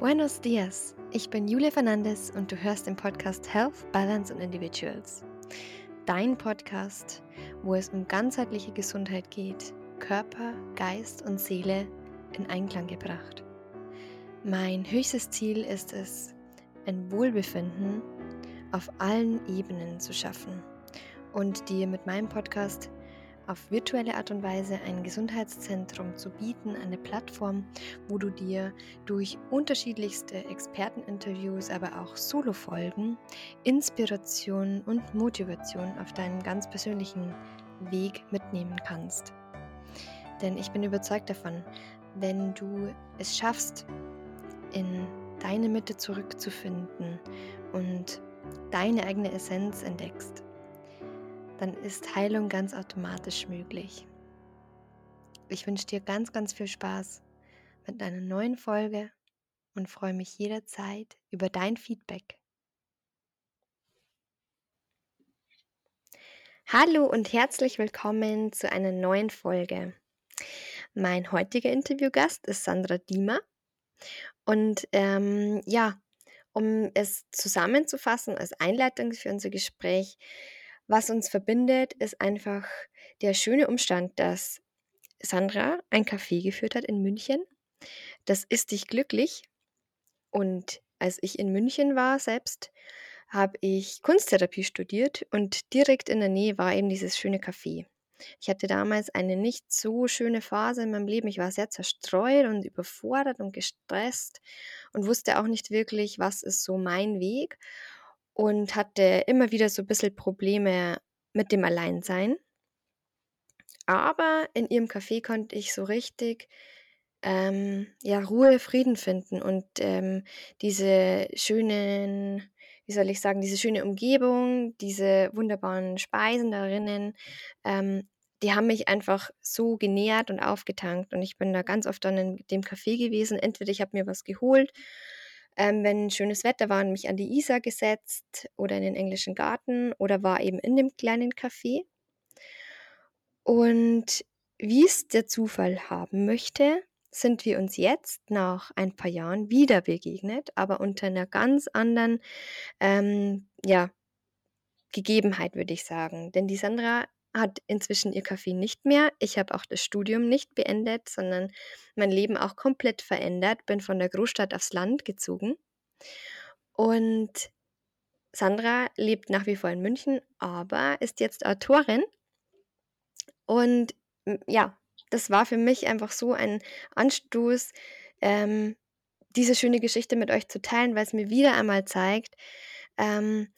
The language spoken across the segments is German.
Buenos dias, ich bin Julia Fernandes und du hörst den Podcast Health, Balance und Individuals. Dein Podcast, wo es um ganzheitliche Gesundheit geht, Körper, Geist und Seele in Einklang gebracht. Mein höchstes Ziel ist es, ein Wohlbefinden auf allen Ebenen zu schaffen und dir mit meinem Podcast auf virtuelle Art und Weise ein Gesundheitszentrum zu bieten, eine Plattform, wo du dir durch unterschiedlichste Experteninterviews, aber auch Solo-Folgen Inspiration und Motivation auf deinem ganz persönlichen Weg mitnehmen kannst. Denn ich bin überzeugt davon, wenn du es schaffst, in deine Mitte zurückzufinden und deine eigene Essenz entdeckst, dann ist Heilung ganz automatisch möglich. Ich wünsche dir ganz, ganz viel Spaß mit einer neuen Folge und freue mich jederzeit über dein Feedback. Hallo und herzlich willkommen zu einer neuen Folge. Mein heutiger Interviewgast ist Sandra Diemer. Und ähm, ja, um es zusammenzufassen als Einleitung für unser Gespräch, was uns verbindet, ist einfach der schöne Umstand, dass Sandra ein Café geführt hat in München. Das ist dich glücklich. Und als ich in München war selbst, habe ich Kunsttherapie studiert und direkt in der Nähe war eben dieses schöne Café. Ich hatte damals eine nicht so schöne Phase in meinem Leben. Ich war sehr zerstreut und überfordert und gestresst und wusste auch nicht wirklich, was ist so mein Weg und hatte immer wieder so ein bisschen Probleme mit dem Alleinsein. Aber in ihrem Café konnte ich so richtig ähm, ja, Ruhe, Frieden finden und ähm, diese schönen, wie soll ich sagen, diese schöne Umgebung, diese wunderbaren Speisen darinnen, ähm, die haben mich einfach so genährt und aufgetankt. Und ich bin da ganz oft dann in dem Café gewesen. Entweder ich habe mir was geholt ähm, wenn schönes Wetter war, mich an die Isar gesetzt oder in den englischen Garten oder war eben in dem kleinen Café. Und wie es der Zufall haben möchte, sind wir uns jetzt nach ein paar Jahren wieder begegnet, aber unter einer ganz anderen ähm, ja, Gegebenheit, würde ich sagen. Denn die Sandra hat inzwischen ihr Café nicht mehr. Ich habe auch das Studium nicht beendet, sondern mein Leben auch komplett verändert. Bin von der Großstadt aufs Land gezogen. Und Sandra lebt nach wie vor in München, aber ist jetzt Autorin. Und ja, das war für mich einfach so ein Anstoß, ähm, diese schöne Geschichte mit euch zu teilen, weil es mir wieder einmal zeigt, ähm,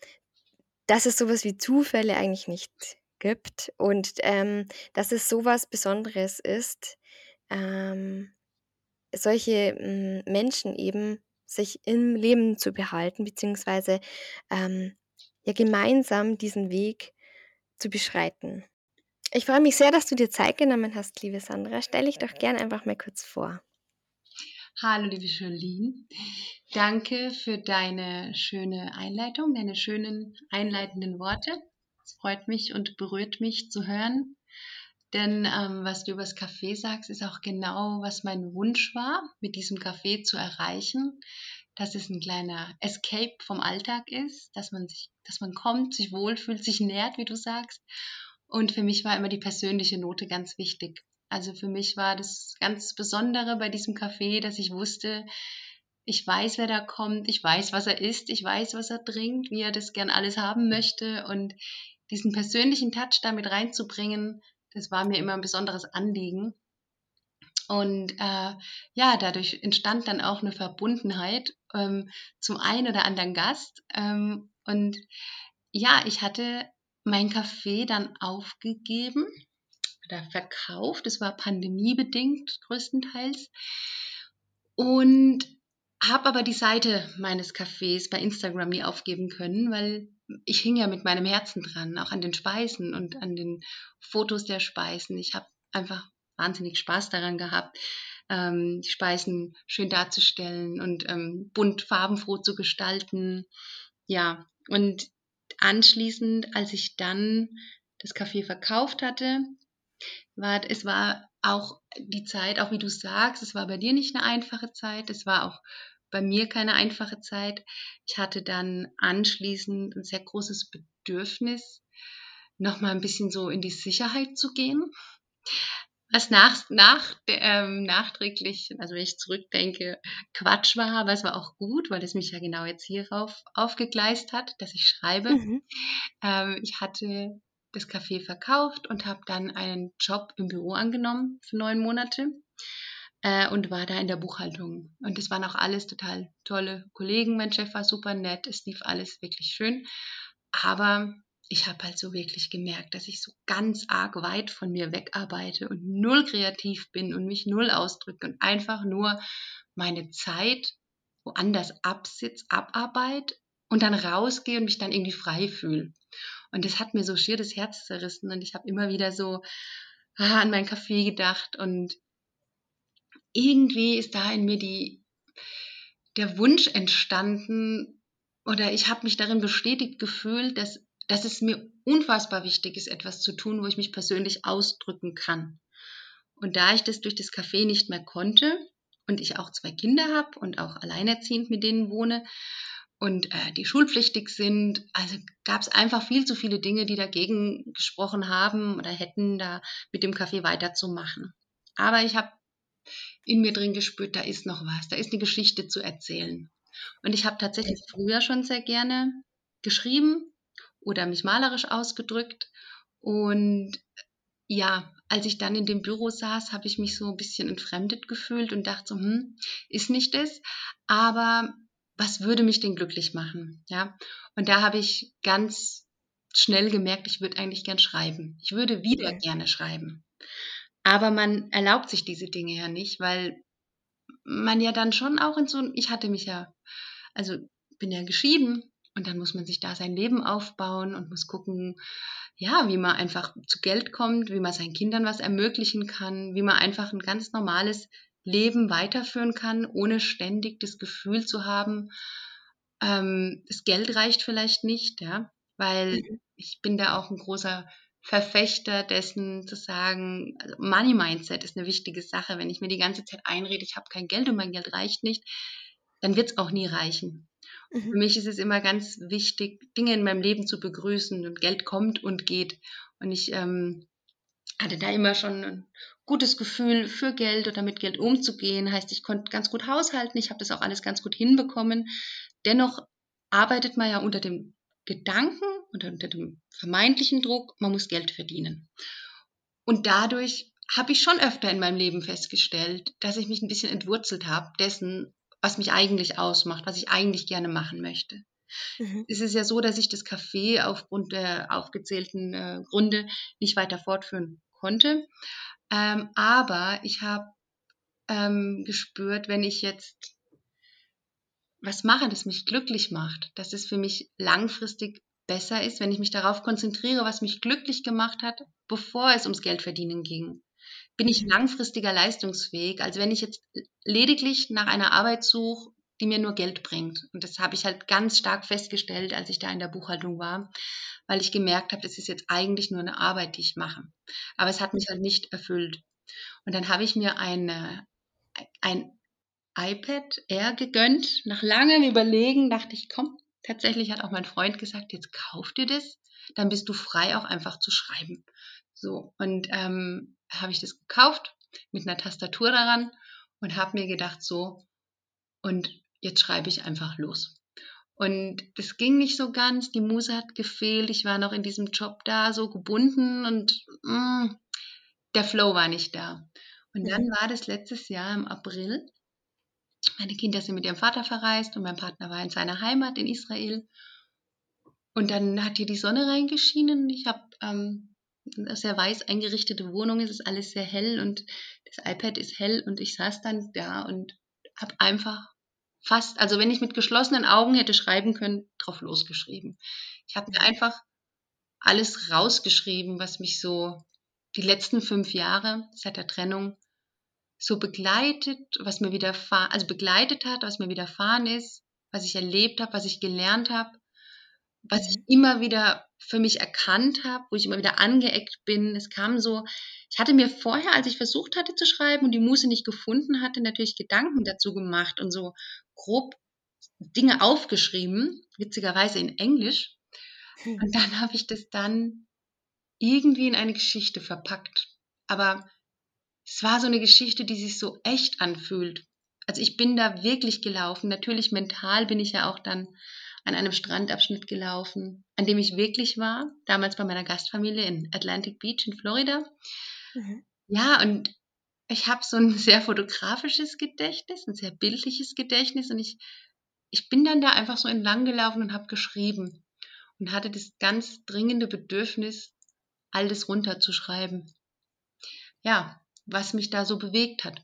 dass es sowas wie Zufälle eigentlich nicht gibt und ähm, dass es so was Besonderes ist, ähm, solche hm, Menschen eben sich im Leben zu behalten, beziehungsweise ähm, ja gemeinsam diesen Weg zu beschreiten. Ich freue mich sehr, dass du dir Zeit genommen hast, liebe Sandra. Stell dich doch gern einfach mal kurz vor. Hallo, liebe Jolene. Danke für deine schöne Einleitung, deine schönen einleitenden Worte. Freut mich und berührt mich zu hören. Denn ähm, was du über das Café sagst, ist auch genau, was mein Wunsch war, mit diesem Café zu erreichen. Dass es ein kleiner Escape vom Alltag ist, dass man sich, dass man kommt, sich wohlfühlt, sich nährt, wie du sagst. Und für mich war immer die persönliche Note ganz wichtig. Also für mich war das ganz Besondere bei diesem Café, dass ich wusste, ich weiß, wer da kommt, ich weiß, was er isst, ich weiß, was er trinkt, wie er das gern alles haben möchte und diesen persönlichen Touch damit reinzubringen, das war mir immer ein besonderes Anliegen. Und äh, ja, dadurch entstand dann auch eine Verbundenheit ähm, zum einen oder anderen Gast. Ähm, und ja, ich hatte mein Café dann aufgegeben oder verkauft. Es war pandemiebedingt größtenteils. Und habe aber die Seite meines Cafés bei Instagram nie aufgeben können, weil ich hing ja mit meinem Herzen dran, auch an den Speisen und an den Fotos der Speisen. Ich habe einfach wahnsinnig Spaß daran gehabt, ähm, die Speisen schön darzustellen und ähm, bunt farbenfroh zu gestalten. Ja, und anschließend, als ich dann das Café verkauft hatte, war es war auch die Zeit, auch wie du sagst, es war bei dir nicht eine einfache Zeit. Es war auch bei mir keine einfache Zeit. Ich hatte dann anschließend ein sehr großes Bedürfnis, nochmal ein bisschen so in die Sicherheit zu gehen. Was nach, nach, ähm, nachträglich, also wenn ich zurückdenke, Quatsch war, aber es war auch gut, weil es mich ja genau jetzt hierauf aufgegleist hat, dass ich schreibe. Mhm. Ähm, ich hatte das Café verkauft und habe dann einen Job im Büro angenommen für neun Monate äh, und war da in der Buchhaltung. Und es waren auch alles total tolle Kollegen. Mein Chef war super nett. Es lief alles wirklich schön. Aber ich habe halt so wirklich gemerkt, dass ich so ganz arg weit von mir wegarbeite und null kreativ bin und mich null ausdrücke und einfach nur meine Zeit woanders absitz, abarbeit und dann rausgehe und mich dann irgendwie frei fühle. Und das hat mir so schier das Herz zerrissen und ich habe immer wieder so ah, an mein Kaffee gedacht und irgendwie ist da in mir die, der Wunsch entstanden oder ich habe mich darin bestätigt gefühlt, dass, dass es mir unfassbar wichtig ist, etwas zu tun, wo ich mich persönlich ausdrücken kann. Und da ich das durch das Café nicht mehr konnte und ich auch zwei Kinder habe und auch alleinerziehend mit denen wohne, und äh, die schulpflichtig sind. Also gab es einfach viel zu viele Dinge, die dagegen gesprochen haben oder hätten, da mit dem Kaffee weiterzumachen. Aber ich habe in mir drin gespürt, da ist noch was, da ist eine Geschichte zu erzählen. Und ich habe tatsächlich früher schon sehr gerne geschrieben oder mich malerisch ausgedrückt. Und ja, als ich dann in dem Büro saß, habe ich mich so ein bisschen entfremdet gefühlt und dachte so, hm, ist nicht das. Aber was würde mich denn glücklich machen? Ja, und da habe ich ganz schnell gemerkt, ich würde eigentlich gern schreiben. Ich würde wieder okay. gerne schreiben. Aber man erlaubt sich diese Dinge ja nicht, weil man ja dann schon auch in so, ich hatte mich ja, also bin ja geschieden und dann muss man sich da sein Leben aufbauen und muss gucken, ja, wie man einfach zu Geld kommt, wie man seinen Kindern was ermöglichen kann, wie man einfach ein ganz normales Leben weiterführen kann, ohne ständig das Gefühl zu haben, ähm, das Geld reicht vielleicht nicht, ja, weil mhm. ich bin da auch ein großer Verfechter dessen zu sagen, also Money Mindset ist eine wichtige Sache. Wenn ich mir die ganze Zeit einrede, ich habe kein Geld und mein Geld reicht nicht, dann wird es auch nie reichen. Mhm. Für mich ist es immer ganz wichtig, Dinge in meinem Leben zu begrüßen und Geld kommt und geht. Und ich ähm, hatte da immer schon ein gutes Gefühl für Geld oder mit Geld umzugehen. Heißt, ich konnte ganz gut haushalten, ich habe das auch alles ganz gut hinbekommen. Dennoch arbeitet man ja unter dem Gedanken oder unter dem vermeintlichen Druck, man muss Geld verdienen. Und dadurch habe ich schon öfter in meinem Leben festgestellt, dass ich mich ein bisschen entwurzelt habe dessen, was mich eigentlich ausmacht, was ich eigentlich gerne machen möchte. Mhm. Es ist ja so, dass ich das Café aufgrund der aufgezählten äh, Gründe nicht weiter fortführen konnte. Ähm, aber ich habe ähm, gespürt, wenn ich jetzt was mache, das mich glücklich macht, dass es für mich langfristig besser ist, wenn ich mich darauf konzentriere, was mich glücklich gemacht hat, bevor es ums Geldverdienen ging. Bin ich mhm. langfristiger leistungsfähig, als wenn ich jetzt lediglich nach einer Arbeit suche, die mir nur Geld bringt. Und das habe ich halt ganz stark festgestellt, als ich da in der Buchhaltung war, weil ich gemerkt habe, das ist jetzt eigentlich nur eine Arbeit, die ich mache. Aber es hat mich halt nicht erfüllt. Und dann habe ich mir eine, ein iPad Air gegönnt. Nach langem Überlegen dachte ich, komm, tatsächlich hat auch mein Freund gesagt, jetzt kauf dir das, dann bist du frei auch einfach zu schreiben. So, und ähm, habe ich das gekauft mit einer Tastatur daran und habe mir gedacht, so, und jetzt schreibe ich einfach los. Und das ging nicht so ganz, die Muse hat gefehlt, ich war noch in diesem Job da, so gebunden und mh, mm, der Flow war nicht da. Und dann war das letztes Jahr im April. Meine Kinder sind mit ihrem Vater verreist und mein Partner war in seiner Heimat in Israel. Und dann hat hier die Sonne reingeschienen. Ich habe ähm, eine sehr weiß eingerichtete Wohnung, es ist alles sehr hell und das iPad ist hell und ich saß dann da und habe einfach fast, also wenn ich mit geschlossenen Augen hätte schreiben können, drauf losgeschrieben. Ich habe mir einfach alles rausgeschrieben, was mich so die letzten fünf Jahre seit der Trennung so begleitet, was mir widerfahren, also begleitet hat, was mir widerfahren ist, was ich erlebt habe, was ich gelernt habe, was ich mhm. immer wieder für mich erkannt habe, wo ich immer wieder angeeckt bin. Es kam so, ich hatte mir vorher, als ich versucht hatte zu schreiben und die Muse nicht gefunden hatte, natürlich Gedanken dazu gemacht und so grob Dinge aufgeschrieben, witzigerweise in Englisch. Und dann habe ich das dann irgendwie in eine Geschichte verpackt. Aber es war so eine Geschichte, die sich so echt anfühlt. Also ich bin da wirklich gelaufen. Natürlich mental bin ich ja auch dann an einem Strandabschnitt gelaufen, an dem ich wirklich war, damals bei meiner Gastfamilie in Atlantic Beach in Florida. Mhm. Ja, und ich habe so ein sehr fotografisches Gedächtnis, ein sehr bildliches Gedächtnis und ich, ich bin dann da einfach so entlang gelaufen und habe geschrieben und hatte das ganz dringende Bedürfnis, alles runterzuschreiben. Ja, was mich da so bewegt hat.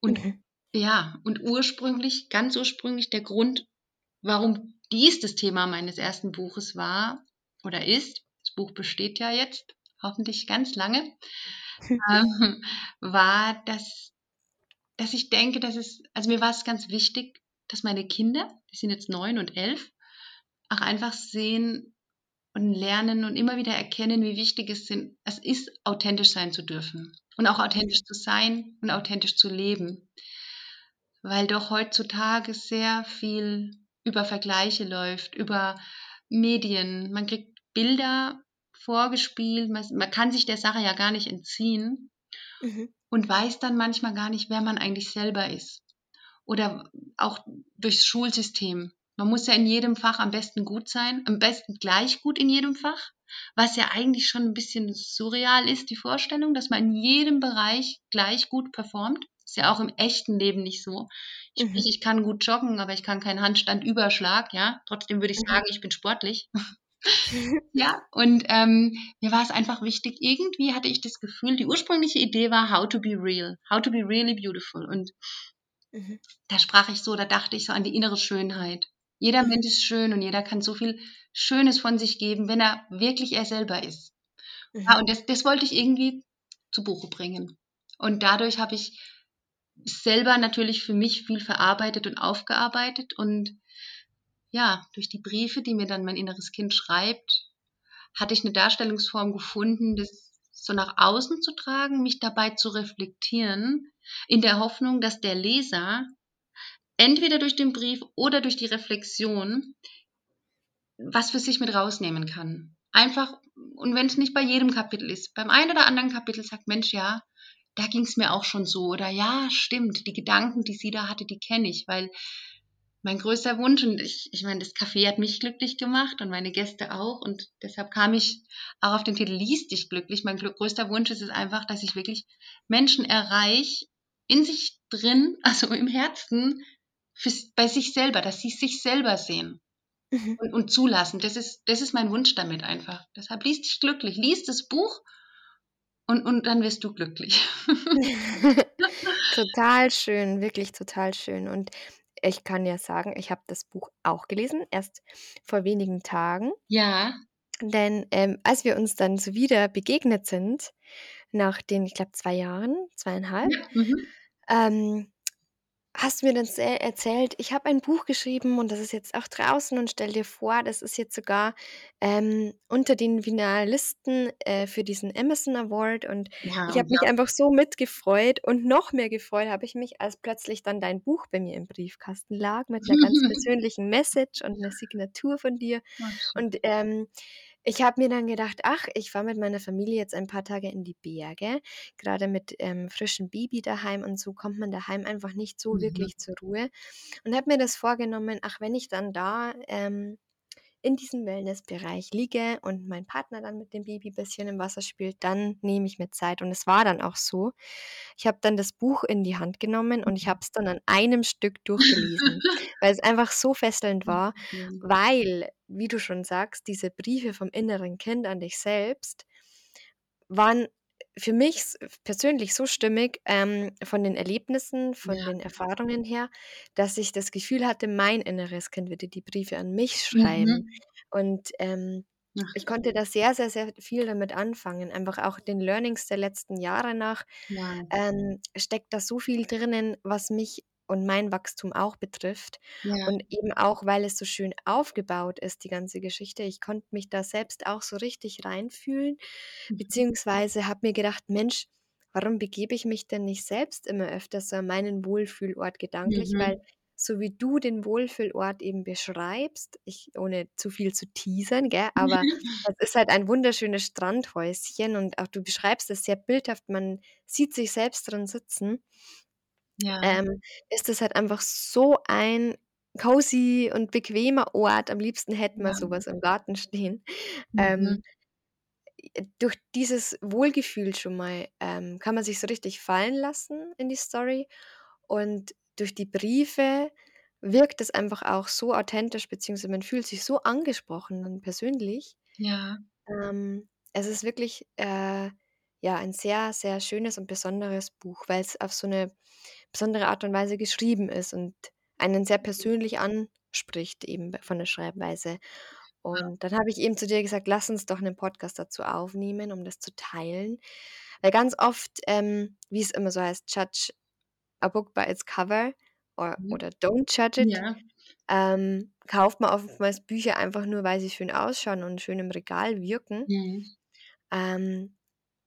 Und mhm. ja, und ursprünglich, ganz ursprünglich der Grund, warum dies das Thema meines ersten Buches war oder ist, das Buch besteht ja jetzt hoffentlich ganz lange, ähm, war, dass, dass ich denke, dass es, also mir war es ganz wichtig, dass meine Kinder, die sind jetzt neun und elf, auch einfach sehen und lernen und immer wieder erkennen, wie wichtig es, sind, es ist, authentisch sein zu dürfen und auch authentisch zu sein und authentisch zu leben. Weil doch heutzutage sehr viel über Vergleiche läuft, über Medien. Man kriegt Bilder vorgespielt, man, man kann sich der Sache ja gar nicht entziehen mhm. und weiß dann manchmal gar nicht, wer man eigentlich selber ist. Oder auch durchs Schulsystem. Man muss ja in jedem Fach am besten gut sein, am besten gleich gut in jedem Fach, was ja eigentlich schon ein bisschen surreal ist, die Vorstellung, dass man in jedem Bereich gleich gut performt. Ist ja auch im echten Leben nicht so. Sprich, mhm. ich kann gut joggen, aber ich kann keinen Handstandüberschlag, ja. Trotzdem würde ich mhm. sagen, ich bin sportlich. ja, und ähm, mir war es einfach wichtig, irgendwie hatte ich das Gefühl, die ursprüngliche Idee war How to be real, How to be really beautiful. Und mhm. da sprach ich so, da dachte ich so an die innere Schönheit. Jeder. Mensch ist schön und jeder kann so viel Schönes von sich geben, wenn er wirklich er selber ist. Mhm. Ja, und das, das wollte ich irgendwie zu Buche bringen. Und dadurch habe ich selber natürlich für mich viel verarbeitet und aufgearbeitet und ja, durch die Briefe, die mir dann mein inneres Kind schreibt, hatte ich eine Darstellungsform gefunden, das so nach außen zu tragen, mich dabei zu reflektieren, in der Hoffnung, dass der Leser entweder durch den Brief oder durch die Reflexion was für sich mit rausnehmen kann. Einfach, und wenn es nicht bei jedem Kapitel ist, beim einen oder anderen Kapitel sagt, Mensch, ja, da ging es mir auch schon so. Oder ja, stimmt, die Gedanken, die sie da hatte, die kenne ich, weil mein größter Wunsch, und ich, ich meine, das Café hat mich glücklich gemacht und meine Gäste auch. Und deshalb kam ich auch auf den Titel Lies dich glücklich. Mein größter Wunsch ist es einfach, dass ich wirklich Menschen erreiche, in sich drin, also im Herzen, für, bei sich selber, dass sie sich selber sehen. Mhm. Und, und, zulassen. Das ist, das ist mein Wunsch damit einfach. Deshalb liest dich glücklich. Lies das Buch und, und dann wirst du glücklich. total schön, wirklich total schön. Und ich kann ja sagen, ich habe das Buch auch gelesen, erst vor wenigen Tagen. Ja. Denn ähm, als wir uns dann so wieder begegnet sind, nach den, ich glaube, zwei Jahren, zweieinhalb, ja, mhm. ähm, hast du mir dann erzählt, ich habe ein Buch geschrieben und das ist jetzt auch draußen und stell dir vor, das ist jetzt sogar ähm, unter den Finalisten äh, für diesen Emerson Award und ja, ich habe mich einfach so mitgefreut und noch mehr gefreut habe ich mich, als plötzlich dann dein Buch bei mir im Briefkasten lag mit einer ganz persönlichen Message und einer Signatur von dir. Und ähm, ich habe mir dann gedacht, ach, ich fahre mit meiner Familie jetzt ein paar Tage in die Berge, gerade mit ähm, frischem Baby daheim und so kommt man daheim einfach nicht so mhm. wirklich zur Ruhe und habe mir das vorgenommen, ach, wenn ich dann da ähm, in diesem Wellnessbereich liege und mein Partner dann mit dem Baby ein bisschen im Wasser spielt, dann nehme ich mir Zeit. Und es war dann auch so. Ich habe dann das Buch in die Hand genommen und ich habe es dann an einem Stück durchgelesen, weil es einfach so fesselnd war, weil, wie du schon sagst, diese Briefe vom inneren Kind an dich selbst waren für mich persönlich so stimmig ähm, von den Erlebnissen, von ja. den Erfahrungen her, dass ich das Gefühl hatte, mein inneres Kind würde die Briefe an mich schreiben. Mhm. Und ähm, ich konnte da sehr, sehr, sehr viel damit anfangen. Einfach auch den Learnings der letzten Jahre nach ja. ähm, steckt da so viel drinnen, was mich und mein Wachstum auch betrifft. Ja. Und eben auch, weil es so schön aufgebaut ist, die ganze Geschichte. Ich konnte mich da selbst auch so richtig reinfühlen, Mhm. beziehungsweise habe mir gedacht: „Mensch, warum begebe ich mich denn nicht selbst immer öfter so an meinen Wohlfühlort gedanklich?“ Mhm. Weil so wie du den Wohlfühlort eben beschreibst, ich ohne zu viel zu teasern, gell, aber das ist halt ein wunderschönes Strandhäuschen und auch du beschreibst es sehr bildhaft. Man sieht sich selbst drin sitzen. Ja. Ähm, ist es halt einfach so ein cozy und bequemer Ort. Am liebsten hätten wir Ja. so was im Garten stehen. Mhm. Ähm, äh, durch dieses Wohlgefühl schon mal, ähm, kann man sich so richtig fallen lassen in die Story und durch die Briefe wirkt es einfach auch so authentisch, beziehungsweise man fühlt sich so angesprochen und persönlich. Ja. Ähm, es ist wirklich, äh, ja, ein sehr, sehr schönes und besonderes Buch, weil's auf so 'ne besondere Art und Weise geschrieben ist und einen sehr persönlich anspricht eben von der Schreibweise. Und dann habe ich eben zu dir gesagt: „Lass uns doch 'nen Podcast dazu aufnehmen, um das zu teilen.“ Weil ganz oft, ähm, wie es immer so heißt: „Judge a book by its cover“ or Mhm. oder „Don't judge it“, Ja. ähm, kauft man oftmals Bücher einfach nur, weil sie schön ausschauen und schön im Regal wirken. Mhm. Ähm,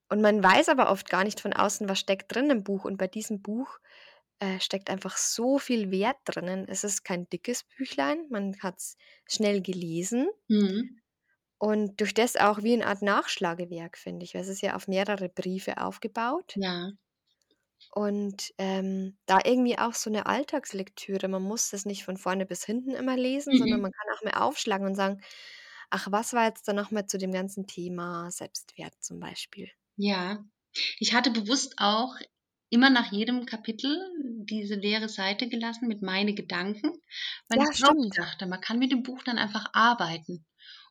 und man weiß aber oft gar nicht von außen, was steckt drin im Buch. Und bei diesem Buch, äh, steckt einfach so viel Wert drinnen. Es ist kein dickes Büchlein, man hat's schnell gelesen Mhm. und durch das auch wie 'ne Art Nachschlagewerk, finde ich, weil es ist ja auf mehrere Briefe aufgebaut. Ja. Und, ähm, da irgendwie auch so 'ne Alltagslektüre. Man muss das nicht von vorne bis hinten immer lesen, sondern Mhm. man kann auch mal aufschlagen und sagen: „Ach, was war jetzt da noch mal zu dem ganzen Thema Selbstwert“, zum Beispiel. Ja. Ich hatte bewusst auch immer nach jedem Kapitel diese leere Seite gelassen mit „Meine Gedanken“, weil ich Ja, auch stimmt. dachte, man kann mit dem Buch dann einfach arbeiten.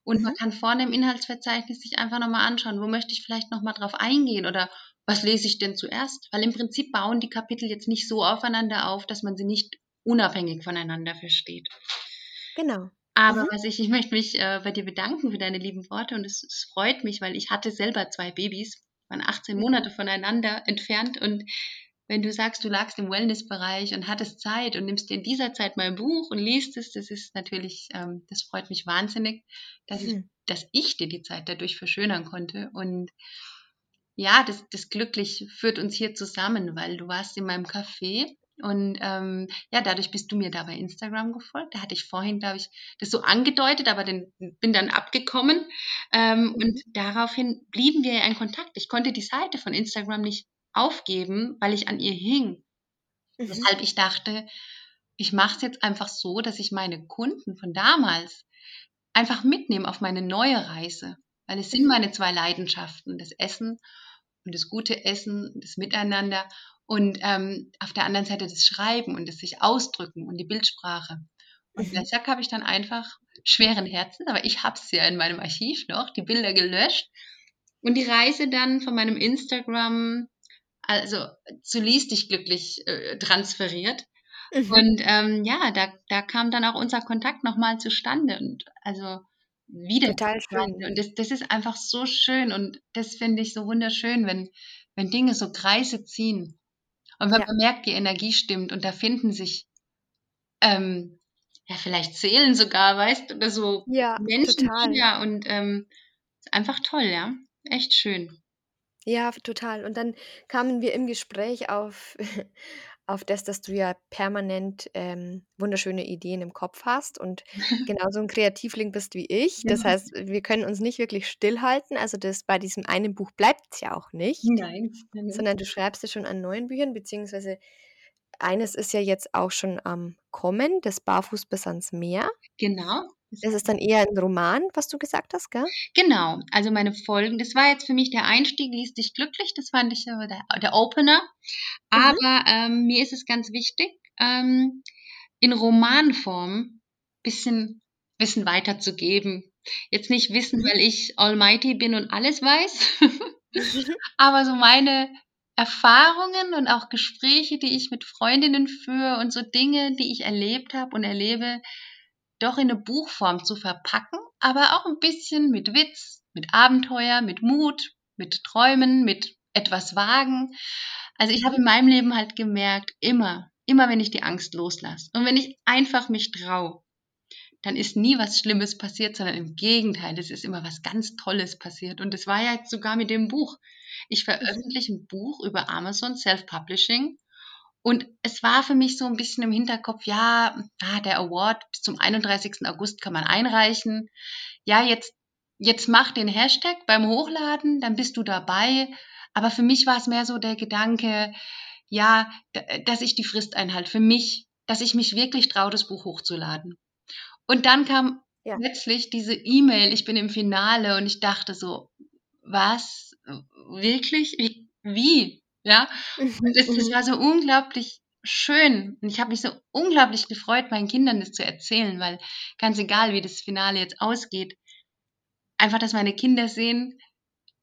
Und man Mhm. kann vorne im Inhaltsverzeichnis sich einfach noch mal anschauen: „Wo möchte ich vielleicht noch mal drauf eingehen“ oder „Was lese ich denn zuerst?“ Weil im Prinzip bauen die Kapitel jetzt nicht so aufeinander auf, dass man sie nicht unabhängig voneinander versteht. Genau. Aber Mhm. was ich ich möchte mich, äh, bei dir bedanken für deine lieben Worte und es es freut mich, weil ich hatte selber 2 Babys, waren 18 Mhm. Monate voneinander entfernt und wenn du sagst, du lagst im Wellnessbereich und hattest Zeit und nimmst dir in dieser Zeit mal 'n Buch und liest es, das ist natürlich ähm, das freut mich wahnsinnig, dass ich Mhm. dass ich dir die Zeit dadurch verschönern konnte. Und ja, das das glücklich führt uns hier zusammen, weil du warst in meinem Café und, ähm, ja, dadurch bist du mir da bei Instagram gefolgt. Da hatte ich vorhin, glaube ich, das so angedeutet, aber dann bin dann abgekommen. Ähm, und Mhm. daraufhin blieben wir ja in Kontakt. Ich konnte die Seite von Instagram nicht aufgeben, weil ich an ihr hing. Mhm. Weshalb ich dachte, ich mache es jetzt einfach so, dass ich meine Kunden von damals einfach mitnehme auf meine neue Reise, weil es sind Mhm. meine 2 Leidenschaften, das Essen und das gute Essen, das Miteinander und, ähm, auf der anderen Seite das Schreiben und das sich Ausdrücken und die Bildsprache. Und Mhm. deshalb habe ich dann einfach schweren Herzens, aber ich habe es ja in meinem Archiv noch, die Bilder gelöscht und die Reise dann von meinem Instagram, also, zu „Lies dich glücklich“, äh, transferiert. Mhm. Und, ähm, ja, da da kam dann auch unser Kontakt noch mal zustande und also, wieder Total schön. quasi. Und das das ist einfach so schön und das finde ich so wunderschön, wenn wenn Dinge so Kreise ziehen und wenn Ja. man merkt, die Energie stimmt und da finden sich, ähm, ja, vielleicht Seelen sogar, weißt oder so Ja, Menschen total. wieder und, ähm, einfach toll, ja, echt schön. Ja, total. Und dann kamen wir im Gespräch auf auf das, dass du ja permanent, ähm, wunderschöne Ideen im Kopf hast und genauso 'n Kreativling bist wie ich. Das heißt, wir können uns nicht wirklich stillhalten. Also, das bei diesem einen Buch bleibt's ja auch nicht, Nein. sondern du schreibst ja schon an neuen Büchern, beziehungsweise eines ist ja jetzt auch schon am Kommen, das „Barfuß bis ans Meer“. Genau. Das ist dann eher 'n Roman, was du gesagt hast, gell? Genau. Also, meine Folgen das war jetzt für mich der Einstieg, „Lies dich glücklich“, das fand ich so der der Opener. Mhm. Aber, ähm, mir ist es ganz wichtig, ähm, in Romanform bisschen Wissen weiterzugeben. Jetzt nicht Wissen, Mhm. weil ich Almighty bin und alles weiß, aber so meine Erfahrungen und auch Gespräche, die ich mit Freundinnen führe und so Dinge, die ich erlebt habe und erlebe, doch in 'ne Buchform zu verpacken, aber auch 'n bisschen mit Witz, mit Abenteuer, mit Mut, mit Träumen, mit etwas Wagen. Also, ich habe Mhm. in meinem Leben halt gemerkt, immer immer wenn ich die Angst loslasse und wenn ich einfach mich traue, dann ist nie was Schlimmes passiert, sondern im Gegenteil, es ist immer was ganz Tolles passiert. Und das war ja jetzt sogar mit dem Buch. Ich veröffentliche ein Buch über Amazon Self-Publishing. Und es war für mich so ein bisschen im Hinterkopf, ja, ah, der Award bis zum 31. August kann man einreichen. Ja, jetzt, jetzt mach den Hashtag beim Hochladen, dann bist du dabei. Aber für mich war es mehr so der Gedanke, ja, dass ich die Frist einhalte. Für mich, dass ich mich wirklich traue, das Buch hochzuladen. Und dann kam ja. plötzlich diese E-Mail, ich bin im Finale und ich dachte so, was? Wirklich? Wie? Ja? Und das, das war so unglaublich schön. Und ich habe mich so unglaublich gefreut, meinen Kindern das zu erzählen, weil ganz egal, wie das Finale jetzt ausgeht, einfach, dass meine Kinder sehen,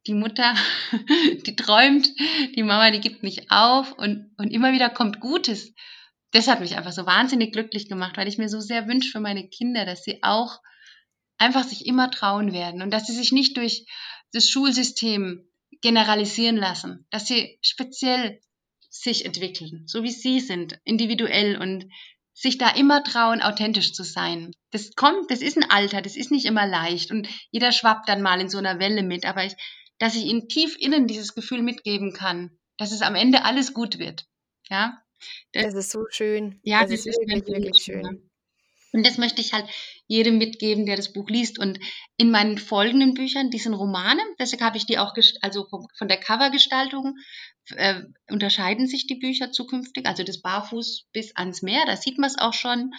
die Mutter, die träumt, die Mama, die gibt nicht auf und, und immer wieder kommt Gutes das hat mich einfach so wahnsinnig glücklich gemacht, weil ich mir so sehr wünsche für meine Kinder, dass sie auch einfach sich immer trauen werden und dass sie sich nicht durch das Schulsystem generalisieren lassen, dass sie speziell sich entwickeln, so wie sie sind, individuell und sich da immer trauen, authentisch zu sein. Das kommt, das ist ein Alter, das ist nicht immer leicht und jeder schwappt dann mal in so einer Welle mit, aber ich, dass ich ihnen tief innen dieses Gefühl mitgeben kann, dass es am Ende alles gut wird. Ja, das, das ist so schön. Ja, das, das ist wirklich, wirklich schön. Und das möchte ich halt jedem mitgeben, der das Buch liest. Und in meinen folgenden Büchern, die sind Romane, deshalb habe ich die auch, also von der Covergestaltung äh, unterscheiden sich die Bücher zukünftig. Also das Barfuß bis ans Meer, da sieht man es auch schon.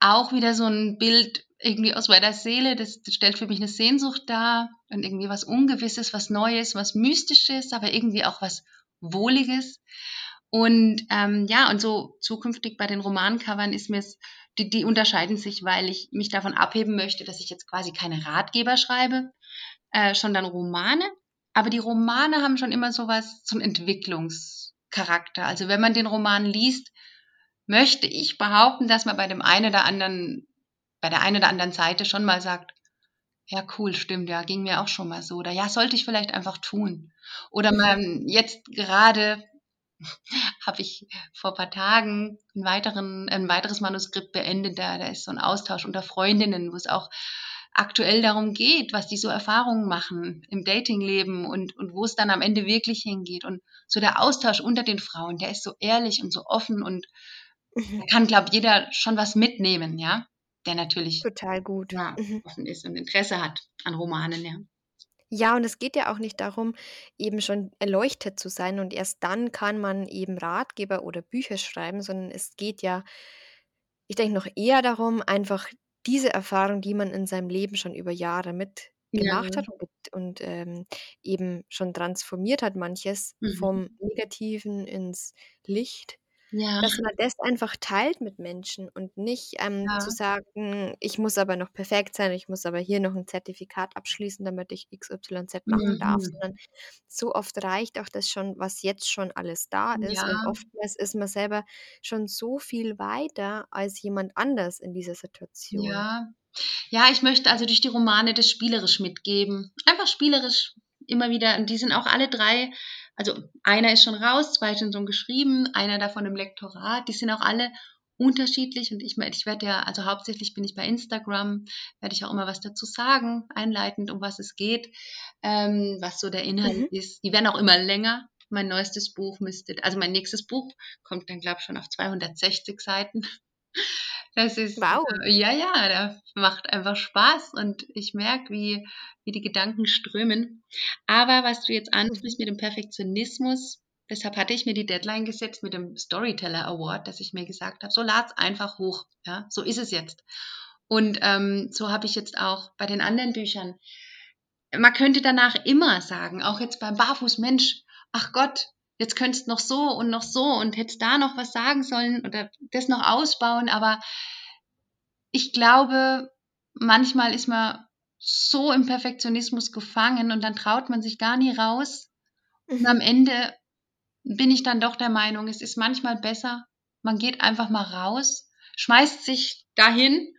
Auch wieder so ein Bild irgendwie aus meiner Seele, das, das stellt für mich eine Sehnsucht dar und irgendwie was Ungewisses, was Neues, was Mystisches, aber irgendwie auch was Wohliges. Und ähm, ja, und so zukünftig bei den Romancovern ist mir es, die, die unterscheiden sich, weil ich mich davon abheben möchte, dass ich jetzt quasi keine Ratgeber schreibe, äh, sondern Romane. Aber die Romane haben schon immer sowas zum Entwicklungscharakter. Also wenn man den Roman liest, möchte ich behaupten, dass man bei dem einen oder anderen, bei der einen oder anderen Seite schon mal sagt, ja, cool, stimmt, ja, ging mir auch schon mal so. Oder ja, sollte ich vielleicht einfach tun. Oder man jetzt gerade habe ich vor ein paar Tagen ein, weiteren, ein weiteres Manuskript beendet. Da, da ist so ein Austausch unter Freundinnen, wo es auch aktuell darum geht, was die so Erfahrungen machen im Datingleben und, und wo es dann am Ende wirklich hingeht. Und so der Austausch unter den Frauen, der ist so ehrlich und so offen und mhm. da kann, glaube jeder schon was mitnehmen, ja, der natürlich total gut ja, mhm. offen ist und Interesse hat an Romanen, ja. Ja, und es geht ja auch nicht darum, eben schon erleuchtet zu sein und erst dann kann man eben Ratgeber oder Bücher schreiben, sondern es geht ja, ich denke, noch eher darum, einfach diese Erfahrung, die man in seinem Leben schon über Jahre mitgemacht Ja. hat und, und ähm, eben schon transformiert hat, manches Mhm. vom Negativen ins Licht, Ja. dass man das einfach teilt mit Menschen und nicht ähm, zu Ja. sagen, ich muss aber noch perfekt sein, ich muss aber hier noch ein Zertifikat abschließen, damit ich XYZ machen darf, Mhm. sondern so oft reicht auch das schon, was jetzt schon alles da ist. Und Ja. oftmals ist man selber schon so viel weiter als jemand anders in dieser Situation. Ja. Ja, ich möchte also durch die Romane das spielerisch mitgeben. Einfach spielerisch immer wieder. Und die sind auch alle drei, also einer ist schon raus, zwei sind schon geschrieben, einer davon im Lektorat. Die sind auch alle unterschiedlich und ich, ich werde ja, also hauptsächlich bin ich bei Instagram, werde ich auch immer was dazu sagen, einleitend, um was es geht, ähm, was so der Inhalt Mhm. ist. Die werden auch immer länger. Mein neuestes Buch müsste, also mein nächstes Buch kommt dann, glaube ich, schon auf 260 Seiten. Das ist, Wow. äh, ja, ja, da macht einfach Spaß und ich merke, wie, wie die Gedanken strömen. Aber was du jetzt Mhm. ansprichst mit dem Perfektionismus, deshalb hatte ich mir die Deadline gesetzt mit dem Storyteller Award, dass ich mir gesagt habe, so lad's einfach hoch. Ja, so ist es jetzt. Und ähm, so habe ich jetzt auch bei den anderen Büchern. Man könnte danach immer sagen, auch jetzt beim Barfuß, Mensch, ach Gott, jetzt könntest noch so und noch so und hättest da noch was sagen sollen oder das noch ausbauen, aber ich glaube, manchmal ist man so im Perfektionismus gefangen und dann traut man sich gar nie raus. Und am Mhm. Ende bin ich dann doch der Meinung, es ist manchmal besser, man geht einfach mal raus, schmeißt sich dahin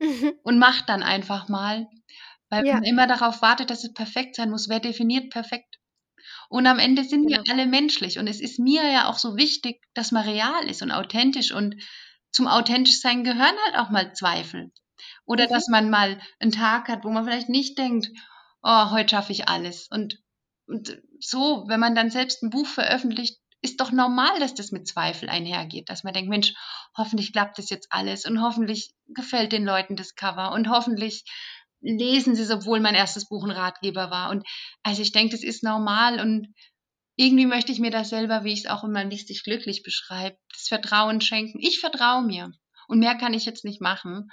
Mhm. und macht dann einfach mal, weil Ja. man immer darauf wartet, dass es perfekt sein muss. Wer definiert perfekt? Und am Ende sind Genau. wir alle menschlich. Und es ist mir ja auch so wichtig, dass man real ist und authentisch. Und zum authentisch sein gehören halt auch mal Zweifel. Oder Mhm. dass man mal einen Tag hat, wo man vielleicht nicht denkt, oh, heute schaffe ich alles. Und, und so, wenn man dann selbst ein Buch veröffentlicht, ist doch normal, dass das mit Zweifel einhergeht, dass man denkt, Mensch, hoffentlich klappt das jetzt alles und hoffentlich gefällt den Leuten das Cover und hoffentlich lesen sie es, obwohl mein erstes Buch ein Ratgeber war. Und also ich denke, das ist normal und irgendwie möchte ich mir das selber, wie ich es auch in meinem Licht dich glücklich beschreibe, das Vertrauen schenken. Ich vertraue mir und mehr kann ich jetzt nicht machen.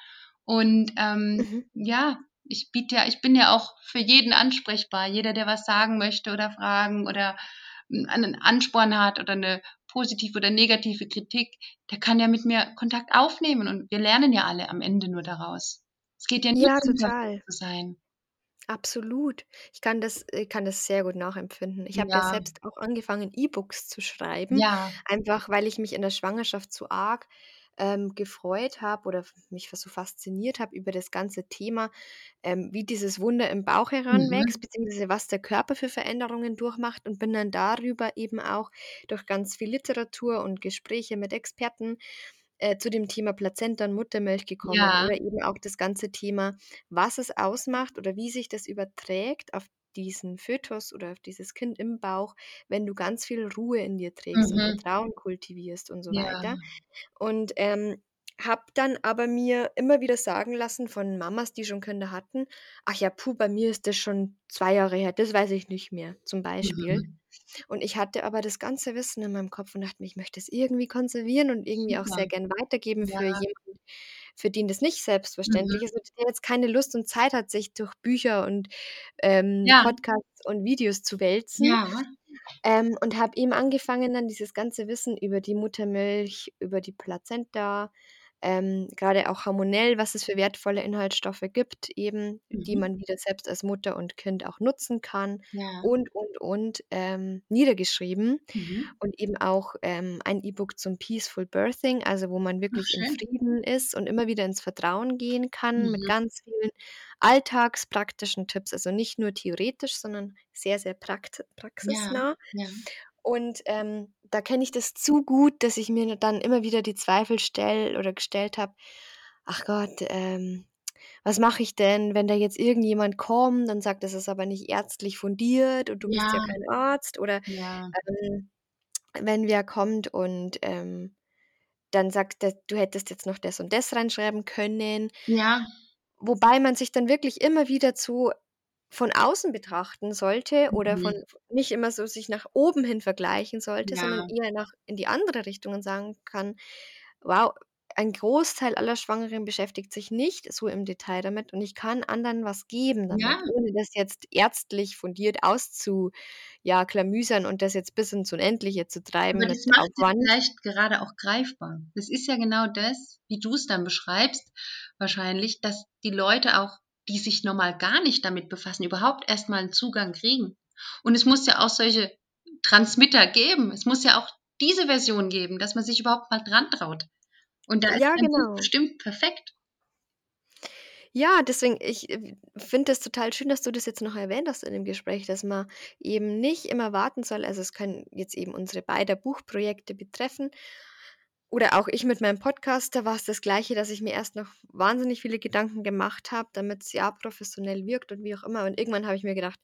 Und ähm, Mhm. ja, ich biete ja, ich bin ja auch für jeden ansprechbar. Jeder, der was sagen möchte oder fragen oder einen Ansporn hat oder eine positive oder negative Kritik, der kann ja mit mir Kontakt aufnehmen und wir lernen ja alle am Ende nur daraus. Es geht ja nicht Ja, darum, total. perfekt zu sein. Absolut. Ich kann das ich kann das sehr gut nachempfinden. Ich habe ja Ja, selbst auch angefangen, E-Books zu schreiben, ja, einfach weil ich mich in der Schwangerschaft so arg, ähm, gefreut habe oder f mich so fasziniert habe über das ganze Thema, ähm, wie dieses Wunder im Bauch heranwächst, mhm, beziehungsweise was der Körper für Veränderungen durchmacht und bin dann darüber eben auch durch ganz viel Literatur und Gespräche mit Experten, äh, zu dem Thema Plazenta und Muttermilch gekommen ja, oder eben auch das ganze Thema was es ausmacht oder wie sich das überträgt auf diesen Fötus oder auf dieses Kind im Bauch, wenn du ganz viel Ruhe in dir trägst und mhm, Vertrauen kultivierst und so ja, weiter. Und, ähm, habe dann aber mir immer wieder sagen lassen von Mamas, die schon Kinder hatten: „Ach ja, puh, bei mir ist das schon 2 Jahre her, das weiß ich nicht mehr“, zum Beispiel. mhm, Und ich hatte aber das ganze Wissen in meinem Kopf und dachte mir, ich möchte es irgendwie konservieren und irgendwie auch sehr gern weitergeben ja, für jemanden, für den das nicht mhm, selbstverständlich ist und der jetzt keine Lust und Zeit hat, sich durch Bücher und, ähm, ja, Podcasts und Videos zu wälzen. Ähm, und habe eben angefangen, dann dieses ganze Wissen über die Muttermilch, über die Plazenta, ähm, grade auch hormonell, was es für wertvolle Inhaltsstoffe gibt eben, die mhm, man wieder selbst als Mutter und Kind auch nutzen kann ja, und, und, und, ähm, niedergeschrieben mhm, und eben auch, ähm, ein E-Book zum Peaceful Birthing, also wo man ach wirklich in schön, Frieden ist und immer wieder ins Vertrauen gehen kann mit mhm, ganz vielen alltagspraktischen Tipps, also nicht nur theoretisch, sondern sehr, sehr prakt ja, praxisnah. ja, Und, ähm, da kenne ich das zu gut, dass ich mir dann immer wieder die Zweifel stelle oder gestellt habe: „Ach Gott, ähm, was mache ich denn, wenn da jetzt irgendjemand kommt und sagt, das ist aber nicht ärztlich fundiert und du bist ja ja, kein Arzt?“ Oder, ja, ähm, wenn wer kommt und, ähm, dann sagt, du hättest jetzt noch das und das reinschreiben können. ja, Wobei man sich dann wirklich immer wieder zu von außen betrachten sollte oder von mhm, nicht immer so sich nach oben hin vergleichen sollte, sondern ja, eher nach in die andere Richtung und sagen kann: „Wow, ein Großteil aller Schwangeren beschäftigt sich nicht so im Detail damit und ich kann anderen was geben damit, ja. ohne das jetzt ärztlich fundiert auszu ja, klamüsern und das jetzt bis ins Unendliche zu treiben Aber das macht es Aufwand.“ vielleicht gerade auch greifbar. Das ist ja genau das, wie du es dann beschreibst, wahrscheinlich, dass die Leute auch, die sich normal gar nicht damit befassen, überhaupt erst mal 'n Zugang kriegen. Und es muss ja auch solche Transmitter geben. Es muss ja auch diese Version geben, dass man sich überhaupt mal dran traut. Und da ist Ja, Buch genau. bestimmt perfekt. Ja, deswegen, ich, äh, finde es total schön, dass du das jetzt noch erwähnt hast in dem Gespräch, dass man eben nicht immer warten soll. Also, es können jetzt eben unsere beider Buchprojekte betreffen oder auch ich mit meinem Podcast, da war es das Gleiche, dass ich mir erst noch wahnsinnig viele Gedanken gemacht habe, damit's ja professionell wirkt und wie auch immer. Und irgendwann habe ich mir gedacht: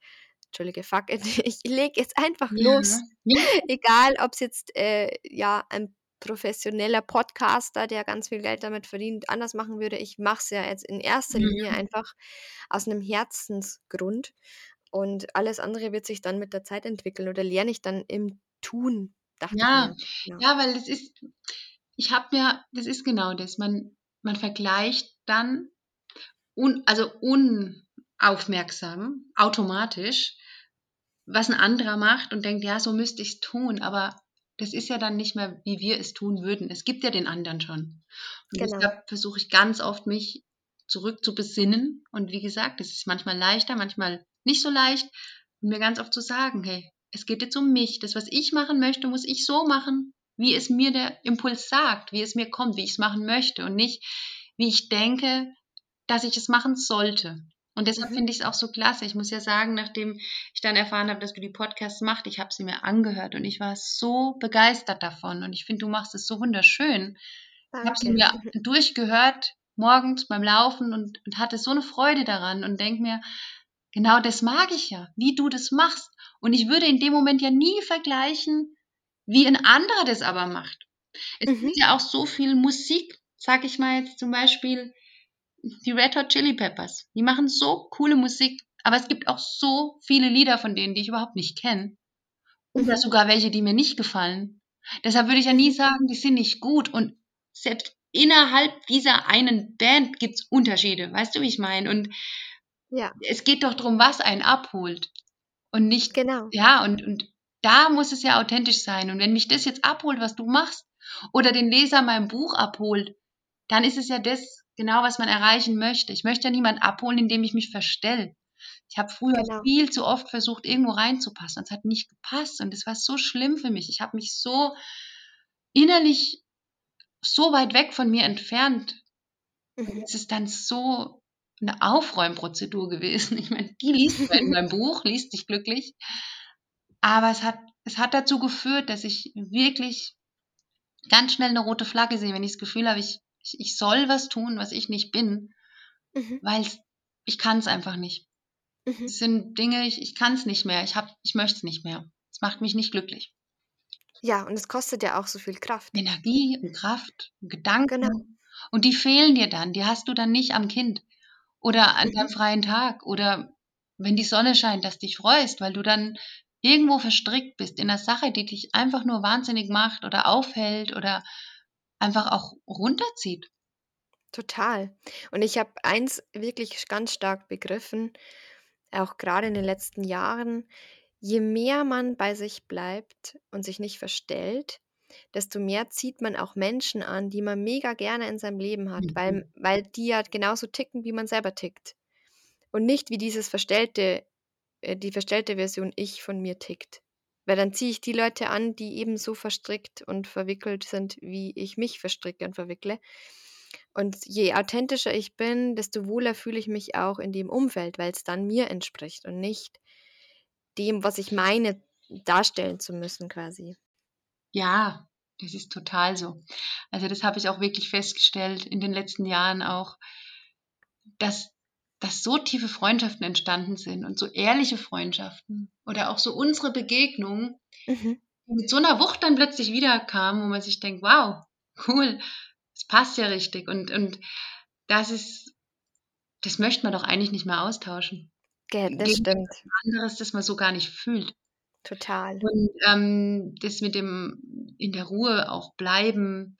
„Entschuldige, fuck it, ich lege jetzt einfach Ja, los.“ ja, Egal, ob's jetzt, äh, ja, ein professioneller Podcaster, der ganz viel Geld damit verdient, anders machen würde. Ich mache es ja jetzt in erster Linie mhm. einfach aus 'nem Herzensgrund und alles andere wird sich dann mit der Zeit entwickeln oder lerne ich dann im Tun, dachte ich Ja, mir. Ja. ja, weil es ist ich habe mir das ist genau das. Man man vergleicht dann un also unaufmerksam, automatisch, was ein anderer macht und denkt: „Ja, so müsste ich's tun“, aber das ist ja dann nicht mehr, wie wir es tun würden. Es gibt ja den anderen schon. Und Genau. deshalb versuche ich ganz oft, mich zurück zu besinnen und wie gesagt, es ist manchmal leichter, manchmal nicht so leicht und mir ganz oft zu sagen: „Hey, es geht jetzt um mich. Das, was ich machen möchte, muss ich so machen, wie es mir der Impuls sagt, wie es mir kommt, wie ich's machen möchte und nicht, wie ich denke, dass ich es machen sollte.“ Und deshalb Mhm. finde ich es auch so klasse. Ich muss ja sagen, nachdem ich dann erfahren habe, dass du die Podcasts machst, ich habe sie mir angehört und ich war so begeistert davon. Und ich finde, du machst es so wunderschön. Ich habe sie Danke. mir durchgehört, morgens beim Laufen und, und hatte so eine Freude daran und denke mir, genau das mag ich ja, wie du das machst. Und ich würde in dem Moment ja nie vergleichen, wie ein anderer das aber macht. Es Mhm. gibt ja auch so viel Musik, sag ich mal jetzt zum Beispiel die Red Hot Chili Peppers. Die machen so coole Musik, aber es gibt auch so viele Lieder von denen, die ich überhaupt nicht kenne. Oder Mhm. sogar welche, die mir nicht gefallen. Deshalb würde ich ja nie Mhm. sagen, die sind nicht gut. Und selbst innerhalb dieser einen Band gibt's Unterschiede. Weißt du, wie ich meine? Und Ja, es geht doch darum, was einen abholt. Und nicht, genau. ja, und, und da muss es ja authentisch sein. Und wenn mich das jetzt abholt, was du machst, oder den Leser mein Buch abholt, dann ist es ja das genau, was man erreichen möchte. Ich möchte ja niemand abholen, indem ich mich verstelle. Ich habe früher Genau. viel zu oft versucht, irgendwo reinzupassen. und Es hat nicht gepasst und es war so schlimm für mich. Ich habe mich so innerlich so weit weg von mir entfernt. Mhm. es ist dann so eine Aufräumprozedur gewesen. Ich meine, die liest du in meinem Buch, liest dich glücklich. Aber es hat, es hat dazu geführt, dass ich wirklich ganz schnell eine rote Flagge sehe, wenn ich das Gefühl habe, ich, ich, ich soll was tun, was ich nicht bin, Mhm. weil ich kann es einfach nicht. Mhm. Es sind Dinge, ich, ich kann es nicht mehr, ich, hab- ich möchte es nicht mehr. Es macht mich nicht glücklich. Ja, und es kostet ja auch so viel Kraft. Energie und Kraft und Gedanken. Genau. Und die fehlen dir dann, die hast du dann nicht am Kind oder an deinem Mhm. freien Tag oder wenn die Sonne scheint, dass dich freust, weil du dann irgendwo verstrickt bist in einer Sache, die dich einfach nur wahnsinnig macht oder aufhält oder einfach auch runterzieht. Total. Und ich habe eins wirklich ganz stark begriffen, auch gerade in den letzten Jahren, je mehr man bei sich bleibt und sich nicht verstellt, desto mehr zieht man auch Menschen an, die man mega gerne in seinem Leben hat, Mhm. weil, weil die ja genauso ticken, wie man selber tickt. Und nicht wie dieses verstellte, die verstellte Version ich von mir tickt. Weil dann ziehe ich die Leute an, die ebenso verstrickt und verwickelt sind, wie ich mich verstricke und verwickle. Und je authentischer ich bin, desto wohler fühle ich mich auch in dem Umfeld, weil es dann mir entspricht und nicht dem, was ich meine, darstellen zu müssen quasi. Ja, das ist total so. Also das habe ich auch wirklich festgestellt in den letzten Jahren auch, dass, dass so tiefe Freundschaften entstanden sind und so ehrliche Freundschaften oder auch so unsere Begegnungen Mhm. mit so einer Wucht dann plötzlich wiederkamen, wo man sich denkt, wow, cool, das passt ja richtig und, und das ist, das möchte man doch eigentlich nicht mehr austauschen. Gell, das Gegen stimmt. anderes, das man so gar nicht fühlt. Total. Und ähm, das mit dem in der Ruhe auch bleiben,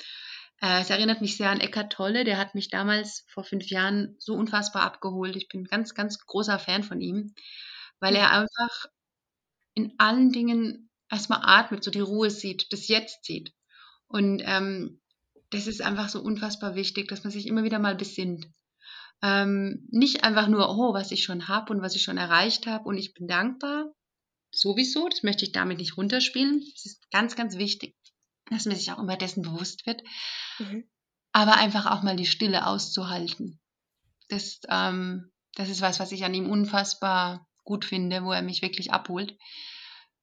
es erinnert mich sehr an Eckart Tolle, der hat mich damals vor fünf Jahren so unfassbar abgeholt. Ich bin ganz, ganz großer Fan von ihm, weil er einfach in allen Dingen erstmal atmet, so die Ruhe sieht, das Jetzt sieht. Und ähm, das ist einfach so unfassbar wichtig, dass man sich immer wieder mal besinnt. Ähm, nicht einfach nur, oh, was ich schon habe und was ich schon erreicht habe und ich bin dankbar, sowieso, das möchte ich damit nicht runterspielen. Es ist ganz, ganz wichtig, dass man sich auch immer dessen bewusst wird, Mhm. aber einfach auch mal die Stille auszuhalten. Das, ähm, das ist was, was ich an ihm unfassbar gut finde, wo er mich wirklich abholt.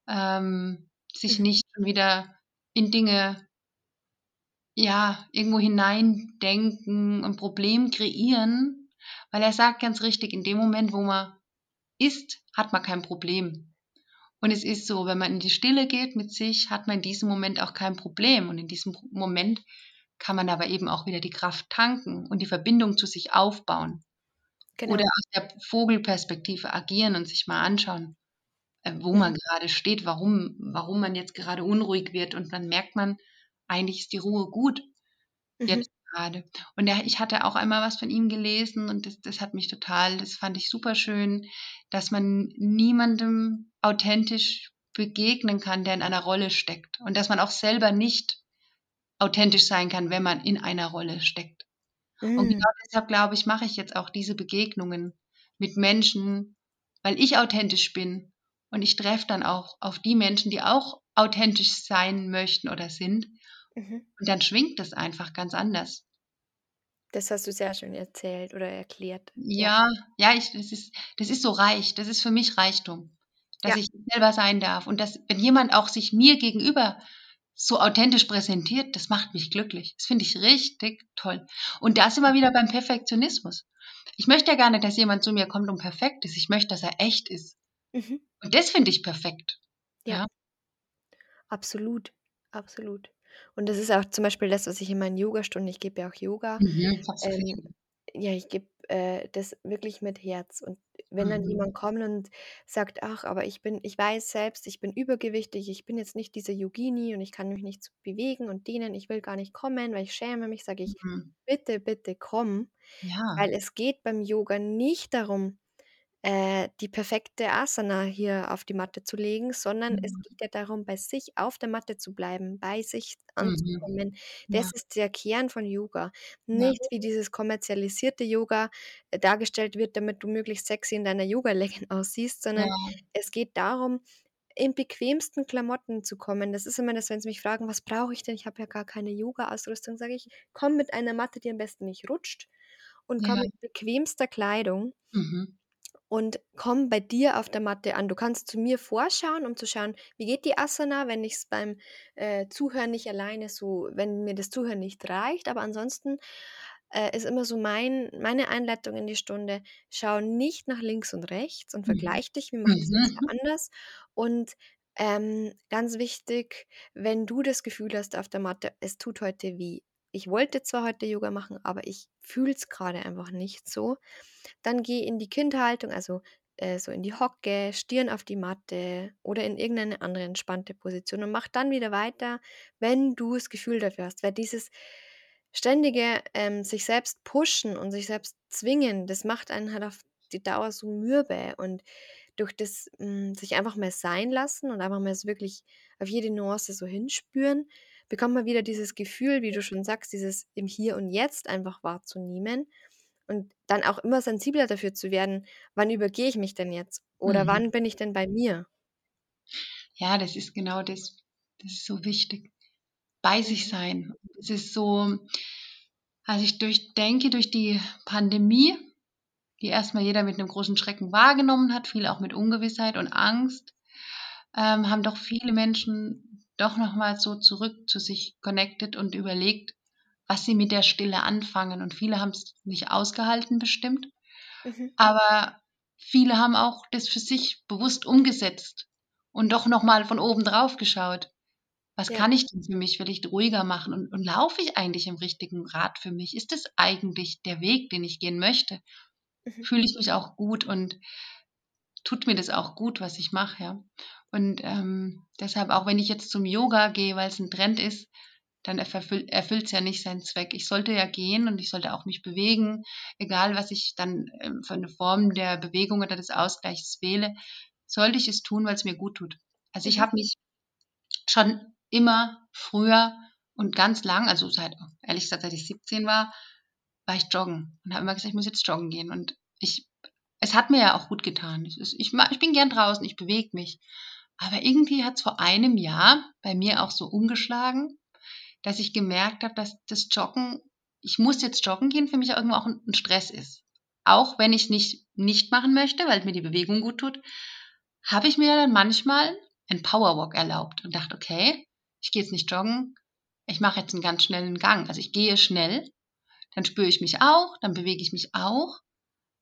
Ähm, sich Mhm. nicht schon wieder in Dinge, ja, irgendwo hineindenken, ein Problem kreieren, weil er sagt ganz richtig, in dem Moment, wo man ist, hat man kein Problem. Und es ist so, wenn man in die Stille geht mit sich, hat man in diesem Moment auch kein Problem. Und in diesem Moment kann man aber eben auch wieder die Kraft tanken und die Verbindung zu sich aufbauen. Oder Genau. aus der Vogelperspektive agieren und sich mal anschauen, äh, wo man Mhm. gerade steht, warum, warum man jetzt gerade unruhig wird. Und dann merkt man, eigentlich ist die Ruhe gut Mhm. jetzt gerade. Und er, ich hatte auch einmal was von ihm gelesen und das, das hat mich total, das fand ich super schön, dass man niemandem authentisch begegnen kann, der in einer Rolle steckt. Und dass man auch selber nicht authentisch sein kann, wenn man in einer Rolle steckt. Und Mm. genau deshalb, glaube ich, mache ich jetzt auch diese Begegnungen mit Menschen, weil ich authentisch bin. Und ich treffe dann auch auf die Menschen, die auch authentisch sein möchten oder sind. Mhm. Und dann schwingt es einfach ganz anders. Das hast du sehr schön erzählt oder erklärt. Ja. Ja, ja, ich das ist das ist so reich. Das ist für mich Reichtum, dass Ja. ich selber sein darf und dass wenn jemand auch sich mir gegenüber so authentisch präsentiert, das macht mich glücklich. Das finde ich richtig toll. Und da sind wir wieder beim Perfektionismus. Ich möchte ja gar nicht, dass jemand zu mir kommt und perfekt ist. Ich möchte, dass er echt ist. Mhm. Und das finde ich perfekt. Ja. Ja. Absolut, absolut. Und das ist auch zum Beispiel das, was ich in meinen Yogastunden ich gebe ja auch Yoga, Mhm, ähm, ja, ich gebe, äh, das wirklich mit Herz. Und wenn dann Mhm. jemand kommt und sagt: „Ach, aber ich bin ich weiß selbst, ich bin übergewichtig, ich bin jetzt nicht diese Yogini und ich kann mich nicht bewegen und dehnen, ich will gar nicht kommen, weil ich schäme mich“, sage ich: Mhm. „Bitte, bitte komm“, Ja. weil es geht beim Yoga nicht darum, äh, die perfekte Asana hier auf die Matte zu legen, sondern es Mhm. geht ja darum, bei sich auf der Matte zu bleiben, bei sich Mhm. anzukommen. Ja, Das ist der Kern von Yoga. ja, Nicht wie dieses kommerzialisierte Yoga, äh, dargestellt wird, damit du möglichst sexy in deiner Yogalegging aussiehst, sondern ja. es geht darum, in bequemsten Klamotten zu kommen. Das ist immer das, wenn sie mich fragen: „Was brauche ich denn? Ich habe ja gar keine Yoga-Ausrüstung“, sage ich: „Komm mit einer Matte, die am besten nicht rutscht und komm Ja. mit bequemster Kleidung Mhm. Und komm bei dir auf der Matte an. Du kannst zu mir vorschauen, um zu schauen, wie geht die Asana, wenn ich's beim, äh, Zuhören nicht alleine so wenn mir das Zuhören nicht reicht. Aber ansonsten, äh, ist immer so mein meine Einleitung in die Stunde: Schau nicht nach links und rechts und Mhm. vergleich dich. Das jetzt ja Mhm. anders. Und, ähm, ganz wichtig, wenn du das Gefühl hast auf der Matte, es tut heute weh. Ich wollte zwar heute Yoga machen, aber ich fühle es grade einfach nicht so. Dann geh in die Kindhaltung, also, äh, so in die Hocke, Stirn auf die Matte oder in irgendeine andere entspannte Position und mach dann wieder weiter, wenn du das Gefühl dafür hast. Weil dieses ständige, ähm, sich selbst pushen und sich selbst zwingen, das macht einen halt auf die Dauer so mürbe und durch das, hm, sich einfach mal sein lassen und einfach mal so wirklich auf jede Nuance so hinspüren, bekommt man wieder dieses Gefühl, wie du schon sagst, dieses im Hier und Jetzt einfach wahrzunehmen und dann auch immer sensibler dafür zu werden: „Wann übergehe ich mich denn jetzt?“ Oder Mhm. „Wann bin ich denn bei mir?“ Ja, das ist genau das. Das ist so wichtig. Bei sich sein. Es ist so also, ich durch denke, durch die Pandemie, die erst mal jeder mit 'nem großen Schrecken wahrgenommen hat, viel auch mit Ungewissheit und Angst, ähm, haben doch viele Menschen doch noch mal so zurück zu sich connected und überlegt, was sie mit der Stille anfangen. Und viele haben's nicht ausgehalten bestimmt, mhm, aber viele haben auch das für sich bewusst umgesetzt und doch noch mal von oben drauf geschaut. Was ja, kann ich denn für mich vielleicht ruhiger machen und und laufe ich eigentlich im richtigen Rad für mich? Ist das eigentlich der Weg, den ich gehen möchte? mhm, Fühle ich mich auch gut und tut mir das auch gut, was ich mache, ja? Und, ähm, deshalb auch wenn ich jetzt zum Yoga gehe, weil's 'n Trend ist, dann erfüll erfüllt's ja nicht seinen Zweck. Ich sollte ja gehen und ich sollte auch mich bewegen, egal was ich dann, ähm, für 'ne Form der Bewegung oder des Ausgleichs wähle, sollte ich es tun, weil's mir gut tut. Also, ich mhm, habe mich schon immer früher und ganz lang, also seit ehrlich gesagt, seit ich 17 war, war ich joggen und habe immer gesagt: „Ich muss jetzt joggen gehen.“ Und ich es hat mir ja auch gut getan. Es ist ich ich bin gern draußen, ich bewege mich. Aber irgendwie hat's vor einem Jahr bei mir auch so umgeschlagen, dass ich gemerkt habe, dass das Joggen ich muss jetzt joggen gehen, für mich irgendwo auch 'n 'n Stress ist. Auch wenn ich's nicht nicht machen möchte, weil mir die Bewegung gut tut, habe ich mir dann manchmal ein Powerwalk erlaubt und dachte: „Okay, ich gehe jetzt nicht joggen, ich mache jetzt 'n ganz schnellen Gang.“ Also, ich gehe schnell, dann spüre ich mich auch, dann bewege ich mich auch,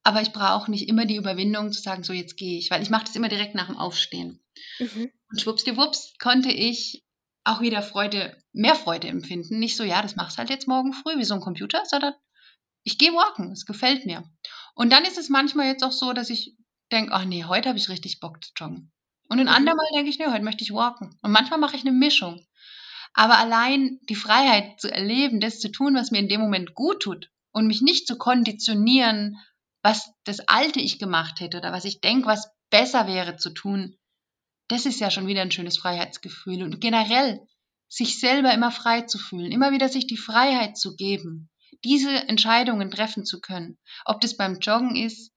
aber ich brauche nicht immer die Überwindung zu sagen: „So, jetzt gehe ich“, weil ich mache das immer direkt nach'm Aufstehen. mhm, Und schwuppsdiwupps konnte ich auch wieder Freude mehr Freude empfinden. Nicht so: „Ja, das machst halt jetzt morgen früh wie so 'n Computer“, sondern ich gehe walken, es gefällt mir. Und dann ist es manchmal jetzt auch so, dass ich denke: „Ach ne, heute habe ich richtig Bock zu joggen.“ Und 'n mhm, andermal denke ich: „Ne, heute möchte ich walken.“ Und manchmal mache ich 'ne Mischung. Aber allein die Freiheit zu erleben, das zu tun, was mir in dem Moment gut tut und mich nicht zu konditionieren, was das alte Ich gemacht hätte oder was ich denke, was besser wäre zu tun, das ist ja schon wieder 'n schönes Freiheitsgefühl. Und generell sich selber immer frei zu fühlen, immer wieder sich die Freiheit zu geben, diese Entscheidungen treffen zu können. Ob das beim Joggen ist,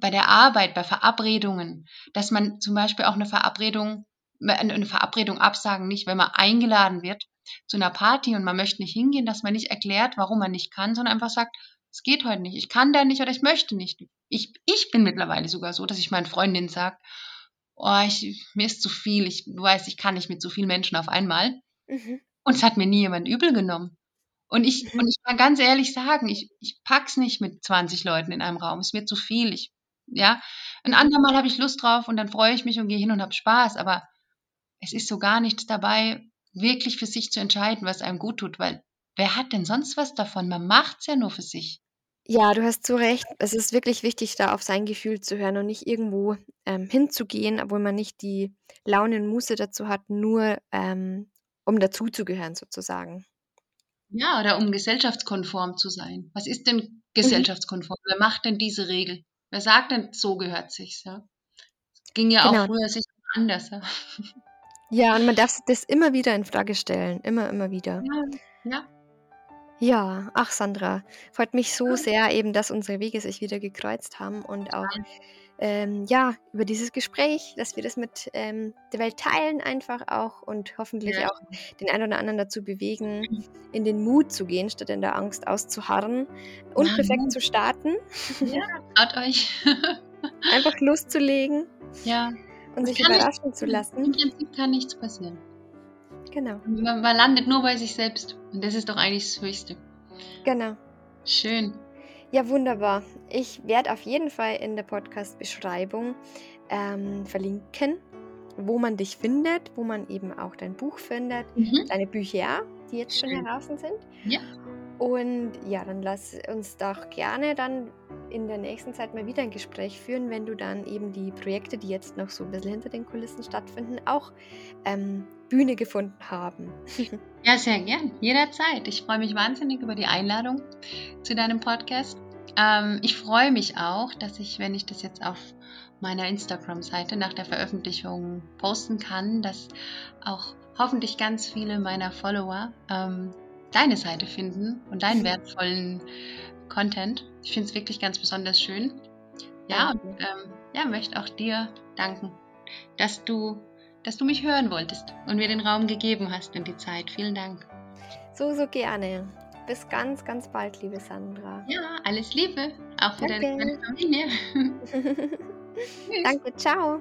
bei der Arbeit, bei Verabredungen, dass man zum Beispiel auch 'ne Verabredung äh, 'ne Verabredung absagen, nicht wenn man eingeladen wird, zu einer Party und man möchte nicht hingehen, dass man nicht erklärt, warum man nicht kann, sondern einfach sagt, es geht heute nicht, ich kann da nicht oder ich möchte nicht. Ich, ich bin mittlerweile sogar so, dass ich meinen Freundinnen sage, oh, ich, mir ist zu viel, ich, du weißt, ich kann nicht mit so vielen Menschen auf einmal. Mhm. Und es hat mir nie jemand übel genommen. Und ich, mhm. und ich kann ganz ehrlich sagen, ich, ich pack's nicht mit 20 Leuten in einem Raum. Es wird zu viel. Ich, ja, ein andermal habe ich Lust drauf und dann freue ich mich und gehe hin und habe Spaß. Aber es ist so gar nichts dabei, wirklich für sich zu entscheiden, was einem gut tut, weil wer hat denn sonst was davon? Man macht's ja nur für sich. Ja, du hast zu Recht. Es ist wirklich wichtig, da auf sein Gefühl zu hören und nicht irgendwo ähm, hinzugehen, obwohl man nicht die Laune und Muße dazu hat, nur ähm, um dazuzugehören sozusagen. Ja, oder um gesellschaftskonform zu sein. Was ist denn mhm. gesellschaftskonform? Mhm. Wer macht denn diese Regel? Wer sagt denn, so gehört sich's, ja? Es ging ja genau. auch früher sich anders, ja. Ja, und man darf das immer wieder in Frage stellen. Immer, immer wieder. Ja, ja. Ja, ach Sandra, freut mich so sehr eben, dass unsere Wege sich wieder gekreuzt haben und auch ähm, ja, über dieses Gespräch, dass wir das mit ähm, der Welt teilen einfach auch und hoffentlich ja. auch den einen oder anderen dazu bewegen, mhm. in den Mut zu gehen, statt in der Angst auszuharren und ja. perfekt zu starten. Ja, traut euch. einfach loszulegen. Ja. Und sich überraschen nicht, zu lassen. Im Prinzip kann nichts passieren. Genau. Man, man landet nur bei sich selbst. Und das ist doch eigentlich das Höchste. Genau. Schön. Ja, wunderbar. Ich werde auf jeden Fall in der Podcast-Beschreibung ähm, verlinken, wo man dich findet, wo man eben auch dein Buch findet, mhm. deine Bücher, die jetzt Schön. schon heraus sind. Ja. Und ja, dann lass uns doch gerne dann in der nächsten Zeit mal wieder ein Gespräch führen, wenn du dann eben die Projekte, die jetzt noch so ein bisschen hinter den Kulissen stattfinden, auch ähm, Bühne gefunden haben. ja, sehr gern, jederzeit. Ich freue mich wahnsinnig über die Einladung zu deinem Podcast. Ähm, ich freue mich auch, dass ich, wenn ich das jetzt auf meiner Instagram-Seite nach der Veröffentlichung posten kann, dass auch hoffentlich ganz viele meiner Follower ähm, deine Seite finden und deinen wertvollen Content. Ich finde es wirklich ganz besonders schön. Ja, und ähm, ja, möchte auch dir danken, dass du, dass du mich hören wolltest und mir den Raum gegeben hast und die Zeit. Vielen Dank. So, so gerne. Bis ganz, ganz bald, liebe Sandra. Ja, alles Liebe. Auch für Danke. deine Familie. Danke, ciao.